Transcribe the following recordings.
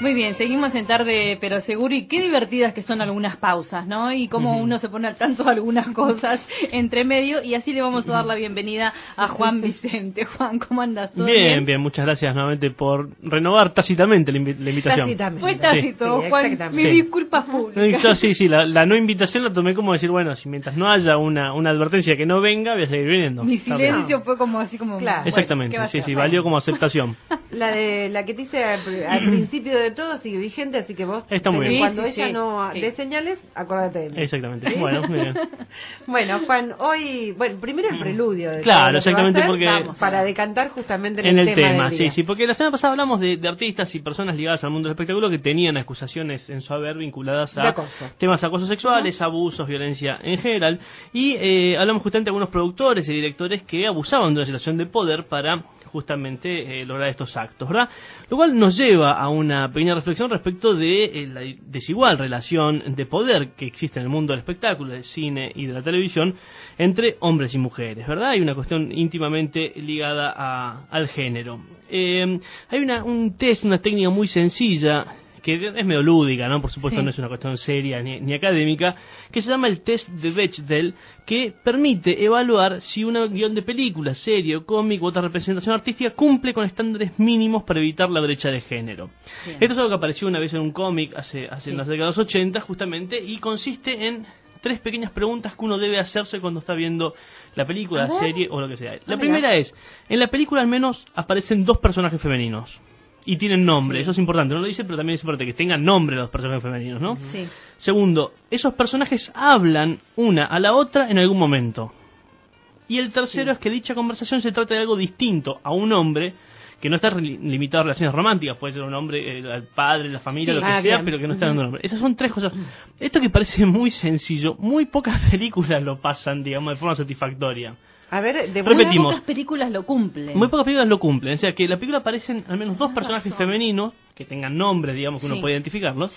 Muy bien, seguimos en tarde, pero seguro y qué divertidas que son algunas pausas, ¿no? Y cómo uno se pone al tanto de algunas cosas entre medio y así le vamos a dar la bienvenida a Juan Vicente. Juan, ¿cómo andas? bien, bien, muchas gracias nuevamente por renovar tácitamente la, invitación. Tácitamente. Fue tácito, Juan, mi disculpa pública. sí, sí, la, no invitación la tomé como decir, bueno, si mientras no haya una, una advertencia que no venga, voy a seguir viniendo. Mi silencio fue como así como... Claro, Exactamente, sí, sí, valió como aceptación. La de la que te hice al, principio de todo sigue vigente, así que vos Está muy bien. cuando ella no dé señales, acuérdate de mí. Exactamente. Bueno, muy bien. bueno, Juan, hoy, bueno, primero el preludio de Claro, exactamente porque para decantar justamente en, el, el tema, sí, sí, porque la semana pasada hablamos de, artistas y personas ligadas al mundo del espectáculo que tenían acusaciones en su haber vinculadas a temas de acoso sexuales, abusos, violencia en general y eh, hablamos justamente de algunos productores y directores que abusaban de una situación de poder para justamente eh, lograr estos actos, ¿verdad? Lo cual nos lleva a una pequeña reflexión respecto de eh, la desigual relación de poder que existe en el mundo del espectáculo, del cine y de la televisión entre hombres y mujeres, ¿verdad? Hay una cuestión íntimamente ligada al género. Eh, hay una, un test, una técnica muy sencilla que es medio lúdica, ¿no? Por supuesto no es una cuestión seria ni, académica, que se llama el test de Bechdel, que permite evaluar si una guion de película, serie o cómic u otra representación artística cumple con estándares mínimos para evitar la brecha de género. Esto es algo que apareció una vez en un cómic hace, hace en las décadas 80 justamente y consiste en tres pequeñas preguntas que uno debe hacerse cuando está viendo la película, la serie o lo que sea. La primera es, en la película al menos aparecen dos personajes femeninos y tienen nombre. Eso es importante. No lo dice, pero también es importante que tengan nombre los personajes femeninos, ¿no? Sí. Segundo, esos personajes hablan una a la otra en algún momento. Y el tercero es que dicha conversación se trata de algo distinto a un hombre que no está limitado a relaciones románticas, puede ser un hombre, el padre, la familia, lo que ah, sea, pero que no está dando nombre. Esas son tres cosas. Esto que parece muy sencillo, muy pocas películas lo pasan, digamos, de forma satisfactoria. A ver, de Repetimos. Muy pocas películas lo cumplen. Muy pocas películas lo cumplen. O sea, que en la película aparecen al menos dos personajes femeninos que tengan nombres, digamos, que uno puede identificarlos.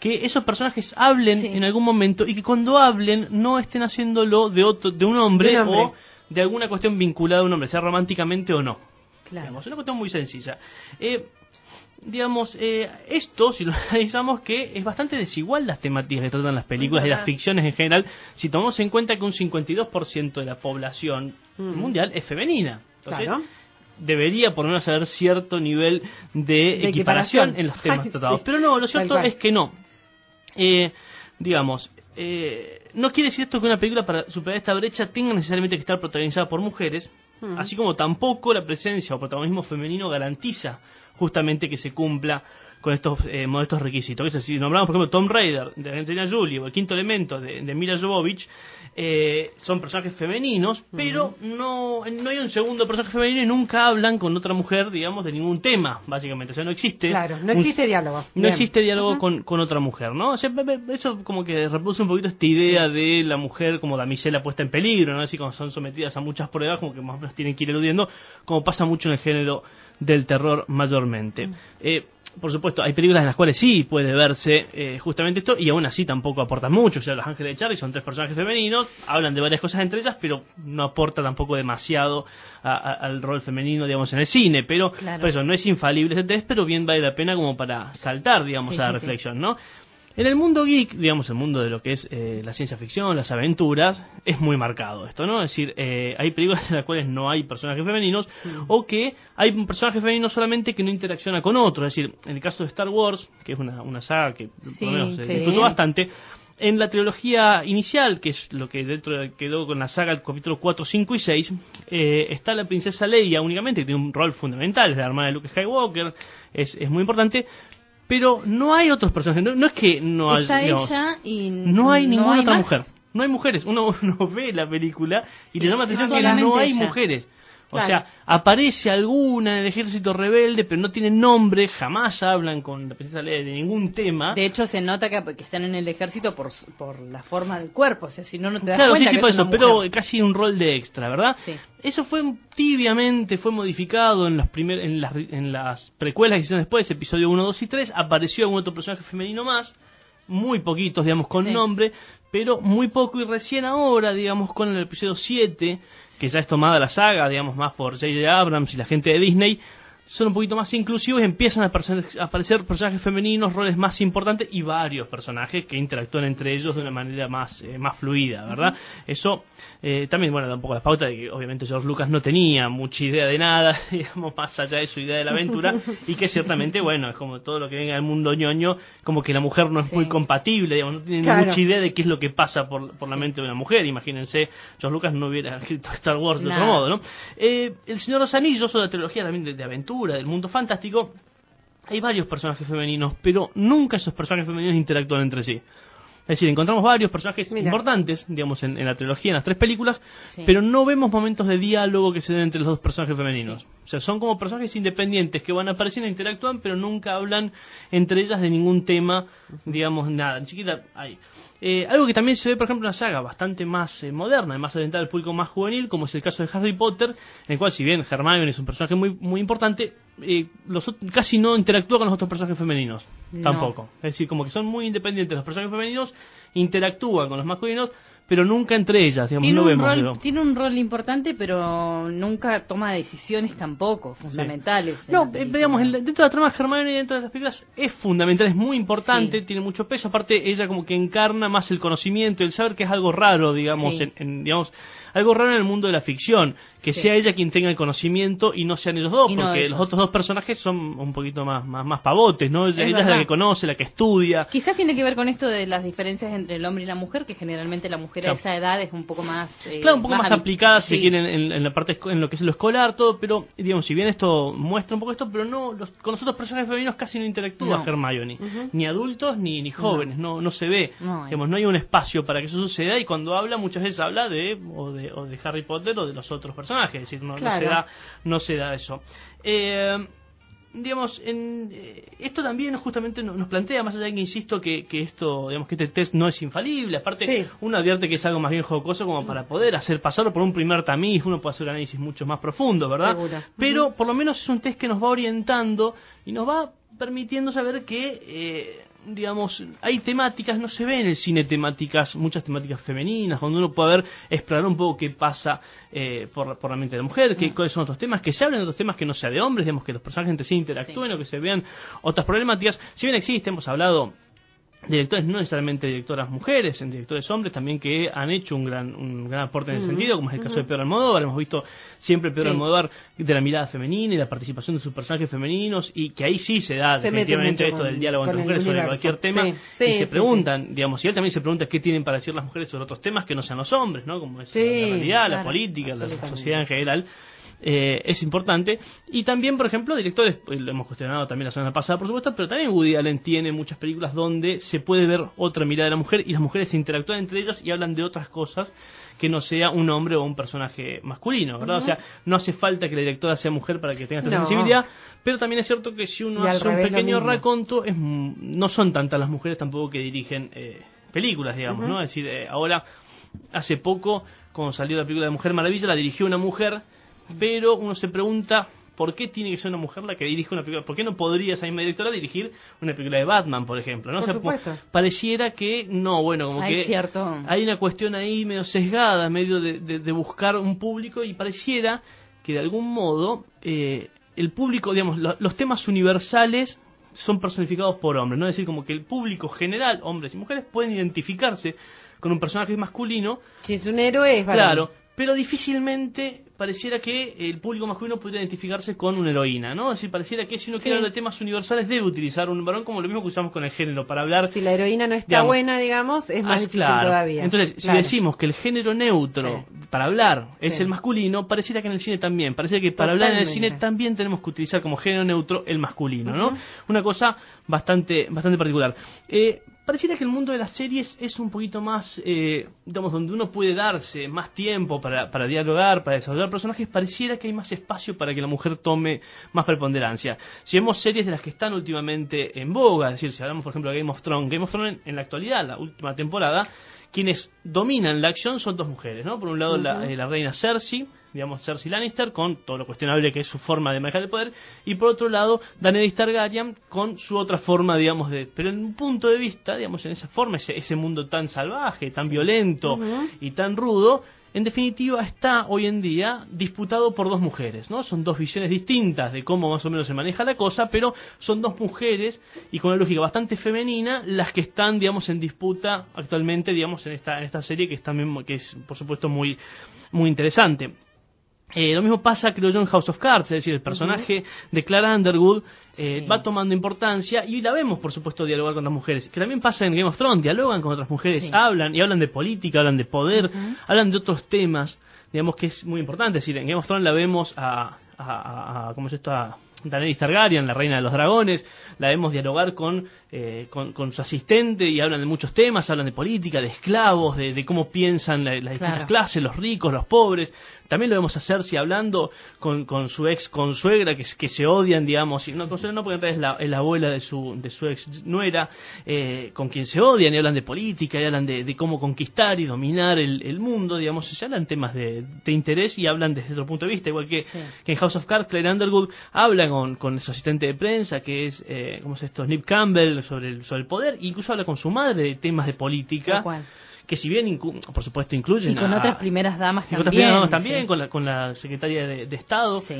Que esos personajes hablen en algún momento y que cuando hablen no estén haciéndolo de otro de un hombre, o de alguna cuestión vinculada a un hombre, sea románticamente o no. Claro. es una cuestión muy sencilla. Eh, digamos, eh, esto, si lo analizamos, que es bastante desigual las temáticas que tratan las películas y las ficciones en general, si tomamos en cuenta que un 52% de la población mm. mundial es femenina. Entonces, debería por lo menos haber cierto nivel de, equiparación, en los temas tratados. Pero no, lo cierto es que no. Eh, digamos, eh, no quiere decir esto que una película para superar esta brecha tenga necesariamente que estar protagonizada por mujeres, mm. así como tampoco la presencia o protagonismo femenino garantiza justamente que se cumpla con estos eh, modestos requisitos. si nombramos, por ejemplo, Tom Raider de Angelina Jolie o El Quinto Elemento de, de Mila Jovovich, eh, son personajes femeninos, pero no, no hay un segundo personaje femenino y nunca hablan con otra mujer, digamos, de ningún tema, básicamente. O sea, no existe. Claro, no existe diálogo. No existe diálogo con, con, otra mujer, ¿no? O sea, eso como que reproduce un poquito esta idea de la mujer como damisela puesta en peligro, ¿no? Así como son sometidas a muchas pruebas, como que más o menos tienen que ir eludiendo, como pasa mucho en el género del terror mayormente. Eh, por supuesto, hay películas en las cuales sí puede verse eh, justamente esto y aún así tampoco aporta mucho. O sea, Los Ángeles de Charlie son tres personajes femeninos, hablan de varias cosas entre ellas, pero no aporta tampoco demasiado al rol femenino, digamos, en el cine. Pero por eso no es infalible ese test, pero bien vale la pena como para saltar, digamos, a la reflexión, ¿no? En el mundo geek, digamos, el mundo de lo que es eh, la ciencia ficción, las aventuras, es muy marcado esto, ¿no? Es decir, eh, hay películas en las cuales no hay personajes femeninos mm. o que hay un personaje femenino solamente que no interacciona con otro. Es decir, en el caso de Star Wars, que es una, una saga que por lo menos se disfrutó bastante, en la trilogía inicial, que es lo que dentro quedó con la saga el capítulo 4, 5 y 6, eh, está la princesa Leia únicamente, que tiene un rol fundamental, es la hermana de Luke Skywalker, es, es muy importante, pero no hay otros personajes. No, es que no haya. ella y no hay ninguna otra mujer. No hay mujeres. Uno, ve la película y le llama la atención que no hay mujeres. O sea, aparece alguna en el ejército rebelde, pero no tienen nombre, jamás hablan con la princesa Leia de ningún tema. De hecho, se nota que, están en el ejército por, por la forma del cuerpo, o sea, si no, no te das claro, cuenta sí, sí, por eso, pero casi un rol de extra, ¿verdad? Sí. Eso fue tibiamente, fue modificado en, las primer, en, las, en las precuelas que hicieron después, episodio 1, 2 y 3, apareció algún otro personaje femenino más, muy poquitos, digamos, con nombre, pero muy poco y recién ahora, digamos, con el episodio 7, que ya es tomada la saga, digamos, más por J.J. Abrams y la gente de Disney, son un poquito más inclusivos y empiezan a aparecer personajes femeninos, roles más importantes y varios personajes que interactúan entre ellos de una manera más, eh, más fluida, ¿verdad? Eso eh, también, bueno, da un poco de pauta de que obviamente George Lucas no tenía mucha idea de nada, digamos, más allá de su idea de la aventura y que ciertamente, bueno, es como todo lo que venga del mundo ñoño, como que la mujer no es muy compatible, digamos, no tiene mucha idea de qué es lo que pasa por, por la mente de una mujer, imagínense, George Lucas no hubiera escrito Star Wars de otro modo, ¿no? Eh, el Señor de los Anillos o la trilogía también de, de aventura, del mundo fantástico, hay varios personajes femeninos, pero nunca esos personajes femeninos interactúan entre sí. Es decir, encontramos varios personajes importantes, digamos, en, la trilogía, en las tres películas, pero no vemos momentos de diálogo que se den entre los dos personajes femeninos. O sea, son como personajes independientes que van apareciendo, interactúan, pero nunca hablan entre ellas de ningún tema, digamos, nada. Chiquita, hay. Eh, algo que también se ve, por ejemplo, en una saga bastante más eh, moderna, más orientada al público más juvenil, como es el caso de Harry Potter, en el cual, si bien Hermione es un personaje muy, muy importante, eh, los, casi no interactúa con los otros personajes femeninos. Tampoco. Es decir, como que son muy independientes los personajes femeninos, interactúan con los masculinos, pero nunca entre ellas, digamos, tiene no un vemos. Rol, tiene un rol importante, pero nunca toma decisiones tampoco fundamentales. No, eh, digamos, dentro de la trama Hermione y dentro de las películas es fundamental, es muy importante, tiene mucho peso. Aparte, ella como que encarna más el conocimiento, el saber que es algo raro, digamos, en, digamos, algo raro en el mundo de la ficción, que sea ella quien tenga el conocimiento y no sean ellos dos, porque los otros dos personajes son un poquito más, más, más pavotes, ¿no? ella es la que conoce, la que estudia. Quizás tiene que ver con esto de las diferencias entre el hombre y la mujer, que generalmente la mujer a esa edad es un poco más... Eh, claro, un poco más, aplicada, si quieren, en, la parte, en lo que es lo escolar, todo, pero, digamos, si bien esto muestra un poco esto, pero no, los, con los otros personajes femeninos casi no interactúa Hermione, ni adultos ni, ni jóvenes, no, no, se ve, digamos, no hay un espacio para que eso suceda y cuando habla muchas veces habla de o de Harry Potter o de los otros personajes, es decir, no, se, da, no se da eso. Eh, digamos, en, eh, esto también justamente nos plantea, más allá de que insisto que, que esto, digamos, que este test no es infalible, aparte uno advierte que es algo más bien jocoso como para poder hacer pasarlo por un primer tamiz, uno puede hacer un análisis mucho más profundo, ¿verdad? Pero por lo menos es un test que nos va orientando y nos va permitiendo saber que eh, digamos, hay temáticas, no se ve en el cine temáticas, muchas temáticas femeninas, donde uno puede ver, explorar un poco qué pasa eh, por, por, la mente de la mujer, qué, cuáles son otros temas, que se hablen de otros temas que no sea de hombres, digamos, que los personajes entre sí interactúen o que se vean otras problemáticas. Si bien existe, hemos hablado directores no necesariamente directoras mujeres, en directores hombres también que han hecho un gran un gran aporte en ese sentido, como es el caso de Pedro Almodóvar, hemos visto siempre Pedro Almodóvar de la mirada femenina y la participación de sus personajes femeninos y que ahí sí se da definitivamente esto del diálogo entre mujeres sobre cualquier tema y se preguntan, digamos, y él también se pregunta qué tienen para decir las mujeres sobre otros temas que no sean los hombres, ¿no? Como es la realidad, la política, la sociedad en general. Eh, es importante. Y también, por ejemplo, directores, pues, lo hemos cuestionado también la semana pasada, por supuesto, pero también Woody Allen tiene muchas películas donde se puede ver otra mirada de la mujer y las mujeres interactúan entre ellas y hablan de otras cosas que no sea un hombre o un personaje masculino, ¿verdad? O sea, no hace falta que la directora sea mujer para que tenga esta sensibilidad, pero también es cierto que si uno hace un pequeño raconto, es, no son tantas las mujeres tampoco que dirigen eh, películas, digamos, ¿no? Es decir, eh, ahora, hace poco, cuando salió la película de Mujer Maravilla, la dirigió una mujer pero uno se pregunta ¿por qué tiene que ser una mujer la que dirige una película? ¿Por qué no podría esa misma directora dirigir una película de Batman, por ejemplo? ¿no? pareciera que no, bueno, como que hay una cuestión ahí medio sesgada, medio de, buscar un público y pareciera que de algún modo eh, el público, digamos, los temas universales son personificados por hombres, ¿no? Es decir, como que el público general, hombres y mujeres, pueden identificarse con un personaje masculino. Si es un héroe, es Claro, pero difícilmente pareciera que el público masculino pudiera identificarse con una heroína, ¿no? Es decir, pareciera que si uno quiere hablar de temas universales debe utilizar un varón como lo mismo que usamos con el género para hablar. Si la heroína no está buena, digamos, es más ah, difícil todavía. Entonces, si decimos que el género neutro para hablar es el masculino, pareciera que en el cine también. Parece que para hablar en el cine también tenemos que utilizar como género neutro el masculino, ¿no? Una cosa bastante, bastante particular. Eh, pareciera que el mundo de las series es un poquito más, eh, digamos, donde uno puede darse más tiempo para, para dialogar, para desarrollar personajes pareciera que hay más espacio para que la mujer tome más preponderancia. Si vemos series de las que están últimamente en boga, es decir, si hablamos por ejemplo de Game of Thrones, Game of Thrones en, la actualidad, la última temporada, quienes dominan la acción son dos mujeres, ¿no? Por un lado la, eh, la reina Cersei, digamos, Cersei Lannister, con todo lo cuestionable que es su forma de manejar el poder, y por otro lado, Daenerys Targaryen con su otra forma, digamos, de... Pero en un punto de vista, digamos, en esa forma, ese, ese mundo tan salvaje, tan violento y tan rudo, en definitiva está hoy en día disputado por dos mujeres, ¿no? Son dos visiones distintas de cómo más o menos se maneja la cosa, pero son dos mujeres y con una lógica bastante femenina las que están, digamos, en disputa actualmente, digamos, en esta, en esta serie que es también, que es por supuesto muy, muy interesante. Eh, lo mismo pasa, creo yo, en House of Cards, es decir, el personaje de Clara Underwood eh, va tomando importancia y la vemos, por supuesto, dialogar con las mujeres. Que también pasa en Game of Thrones, dialogan con otras mujeres, hablan y hablan de política, hablan de poder, hablan de otros temas, digamos que es muy importante. Es decir, en Game of Thrones la vemos a, a, a, ¿cómo es esto? A Daenerys Targaryen, la reina de los dragones, la vemos dialogar con, eh, con, su asistente y hablan de muchos temas, hablan de política, de esclavos, de, cómo piensan las distintas clases, los ricos, los pobres. También lo vemos a Cersei hablando con, con su ex consuegra, que, que se odian, digamos, y no, no porque es la, es la abuela de su, de su ex nuera, eh, con quien se odian y hablan de política y hablan de, cómo conquistar y dominar el, el, mundo, digamos, ya hablan temas de, de, interés y hablan desde otro punto de vista, igual que, que en House of Cards, Claire Underwood habla con, con su asistente de prensa, que es, eh, ¿cómo es esto?, Nip Campbell, sobre el, sobre el poder, e incluso habla con su madre de temas de política que si bien, por supuesto, incluyen... Y con otras primeras damas también. Con otras primeras damas también, con, la, con la secretaria de, de Estado. Sí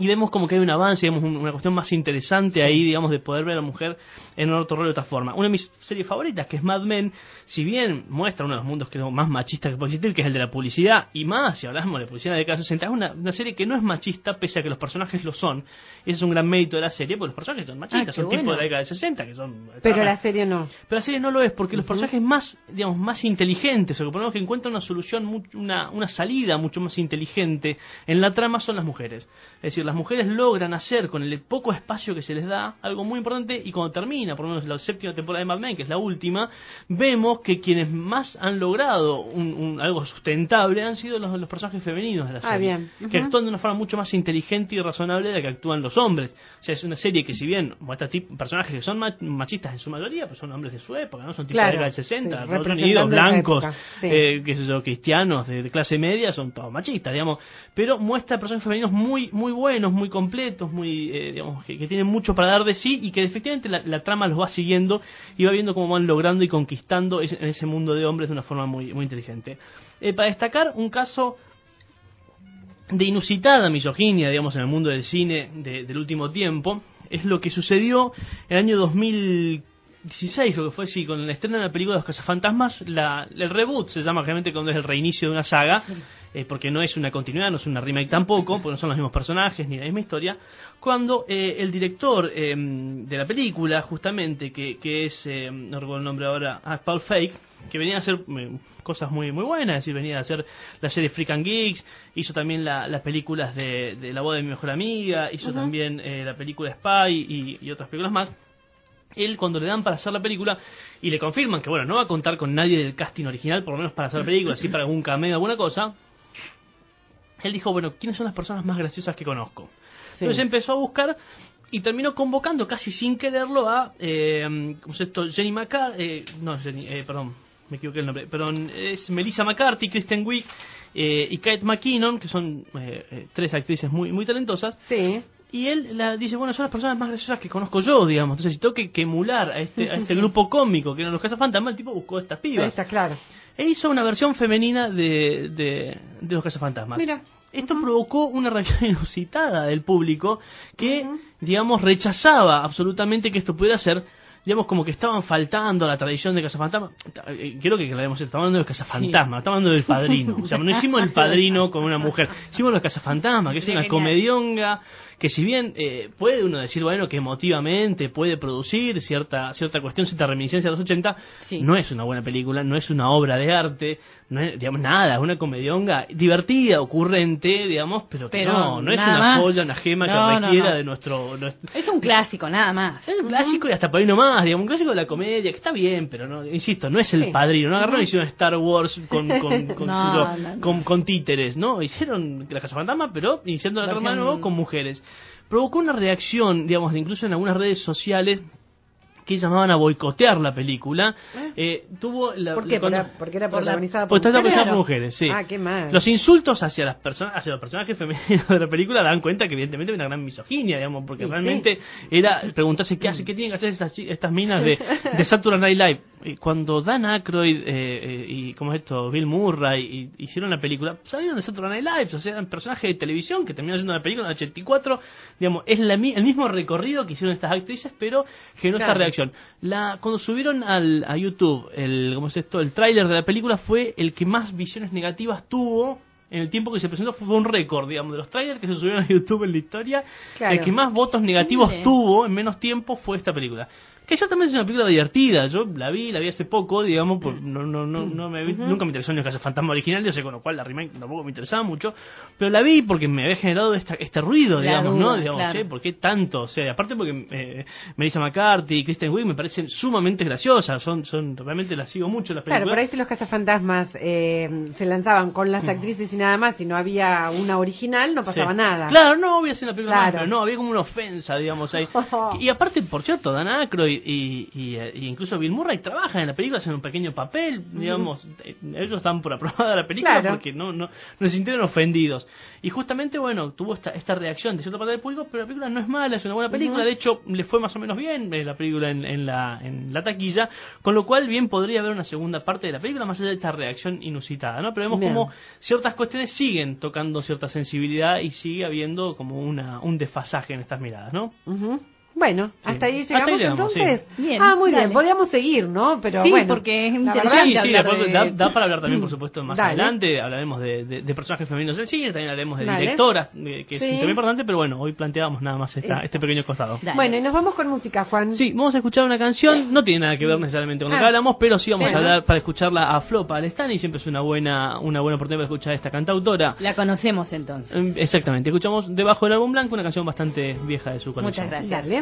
y vemos como que hay un avance, digamos, una cuestión más interesante ahí, digamos, de poder ver a la mujer en otro rol de otra forma. Una de mis series favoritas, que es Mad Men, si bien muestra uno de los mundos que más machistas que puede existir, que es el de la publicidad, y más, si hablamos de publicidad de década 60, es una, serie que no es machista, pese a que los personajes lo son. Ese es un gran mérito de la serie, porque los personajes son machistas, ah, son tipos de la década de 60, que son... Pero la serie no. Pero la serie no lo es, porque los personajes más, digamos, más inteligentes, o que ponemos que encuentran una solución, una, una salida mucho más inteligente en la trama son las mujeres. Es decir, las mujeres logran hacer con el poco espacio que se les da algo muy importante y cuando termina, por lo menos la séptima temporada de Mad Men, que es la última, vemos que quienes más han logrado un, algo sustentable han sido los, personajes femeninos de la ah, serie, que actúan de una forma mucho más inteligente y razonable de la que actúan los hombres. O sea, es una serie que si bien muestra personajes que son machistas en su mayoría, pues son hombres de su época, no son tipos de la del 60, Unidos, blancos, eh, qué sé yo, cristianos de, clase media, son todos machistas, digamos, pero muestra personajes femeninos muy muy buenos, muy completos, muy eh, digamos que, tienen mucho para dar de sí y que efectivamente la, trama los va siguiendo y va viendo cómo van logrando y conquistando en ese mundo de hombres de una forma muy muy inteligente. Eh, para destacar un caso de inusitada misoginia, digamos, en el mundo del cine del último tiempo, es lo que sucedió en el año 2016, lo que fue así, con el estreno de la película de Los Cazafantasmas, la, el reboot se llama realmente cuando es el reinicio de una saga, eh, porque no es una continuidad, no es una remake tampoco, porque no son los mismos personajes ni la misma historia, cuando eh, el director eh, de la película, justamente, que, que es, no recuerdo el nombre ahora, ah, Paul Fake, que venía a hacer cosas muy muy buenas, es decir, venía a hacer la serie Freak and Geeks, hizo también las películas de, de, La boda de mi mejor amiga, hizo también la película Spy y, otras películas más. Él cuando le dan para hacer la película y le confirman que bueno no va a contar con nadie del casting original por lo menos para hacer la película así para algún cameo alguna cosa él dijo, bueno, ¿quiénes son las personas más graciosas que conozco? Entonces empezó a buscar y terminó convocando casi sin quererlo a, eh, ¿cómo se esto? Jenny McCarthy, eh, no, Jenny, eh, perdón, me equivoqué el nombre, perdón, es Melissa McCarthy, Kristen Wiig eh, y Kate McKinnon, que son eh, tres actrices muy, muy talentosas. Sí. Y él la dice, bueno, son las personas más graciosas que conozco yo, digamos. Entonces, si tengo que, emular a este, a este grupo cómico que eran los Cazafantasmas, el tipo buscó estas pibas. Está claro e hizo una versión femenina de, de, de Los Cazafantasmas. Mira. Esto provocó una reacción inusitada del público que, digamos, rechazaba absolutamente que esto pudiera ser digamos, como que estaban faltando a la tradición de Cazafantasma. Eh, quiero que la estamos hablando de Cazafantasma, estamos hablando del padrino. O sea, no hicimos el padrino con una mujer, hicimos los Cazafantasma, que es una comedionga que si bien eh, puede uno decir, bueno, que emotivamente puede producir cierta cierta cuestión, cierta reminiscencia de los 80, no es una buena película, no es una obra de arte, no es, digamos, nada, es una comedionga divertida, ocurrente, digamos, pero que no, no es una joya, una gema que requiera de nuestro, Es un clásico, nada más. Es un clásico y hasta por ahí nomás, digamos, un clásico de la comedia, que está bien, pero no, insisto, no es el padrino, no agarraron y hicieron Star Wars con, con, con, con, títeres, ¿no? Hicieron la Casa Fantasma, pero iniciando la nuevo con mujeres. Provocó una reacción, digamos, incluso en algunas redes sociales, que llamaban a boicotear la película. ¿Eh? eh tuvo la, ¿Por qué? porque era protagonizada por, mujeres. por mujeres. Sí. Ah, qué mal. Los insultos hacia las personas, hacia los personajes femeninos de la película dan cuenta que evidentemente hay una gran misoginia, digamos, porque realmente era preguntarse qué hace, qué tienen que hacer estas, estas minas de, de Saturday Night Live cuando Dan Aykroyd eh, eh, y como esto Bill Murray hicieron la película salieron de Saturday Night Live o sea eran personajes de televisión que terminaron haciendo la película en el 84 digamos es la, el mismo recorrido que hicieron estas actrices pero generó esta reacción. La cuando subieron al, a YouTube el cómo es esto el tráiler de la película fue el que más visiones negativas tuvo en el tiempo que se presentó fue un récord, digamos, de los trailers que se subieron a YouTube en la historia. El que más votos negativos tuvo en menos tiempo fue esta película ya también es una película divertida. Yo la vi, la vi hace poco, digamos, por, no, no, no, no me, nunca me interesó ni el caso fantasma original, yo sé con lo cual la remake tampoco me interesaba mucho, pero la vi porque me había generado esta, este ruido, digamos, ¿no? Digamos, ¿por qué tanto? O sea, aparte porque eh, Melissa McCarthy y Kristen Wiig me parecen sumamente graciosas, son, son, realmente las sigo mucho las películas. Claro, por ahí si los cazafantasmas eh, se lanzaban con las mm. actrices y nada más, y no había una original, no pasaba nada. Claro, no, había sido una película pero no, había como una ofensa, digamos, ahí. y aparte, por cierto, Dan Aykroyd y, y, incluso Bill Murray trabajan en la película, hacen un pequeño papel, digamos, eh, ellos están por aprobada la película porque no, no, no, se sintieron ofendidos. Y justamente, bueno, tuvo esta, esta reacción de cierta parte del público, pero la película no es mala, es una buena película, de hecho, le fue más o menos bien eh, la película en, en, la, en la taquilla, con lo cual bien podría haber una segunda parte de la película, más allá de esta reacción inusitada, ¿no? Pero vemos como ciertas cuestiones siguen tocando cierta sensibilidad y sigue habiendo como una, un desfasaje en estas miradas, ¿no? Bueno, hasta ahí llegamos, entonces. ah, muy bien, podríamos seguir, ¿no? Pero sí, porque es interesante. Sí, sí, da, para hablar también, por supuesto, más adelante. Hablaremos de, de, personajes femeninos del cine, también hablaremos de directoras, eh, que es muy importante, pero bueno, hoy planteamos nada más esta, este pequeño costado. Bueno, y nos vamos con música, Juan. Sí, vamos a escuchar una canción, no tiene nada que ver necesariamente con lo que ah. hablamos, pero sí vamos a hablar para escucharla a Flo Palestani, y siempre es una buena, una buena oportunidad para escuchar a esta cantautora. La conocemos entonces. Em, exactamente, escuchamos Debajo del álbum blanco, una canción bastante vieja de su colección. Muchas gracias.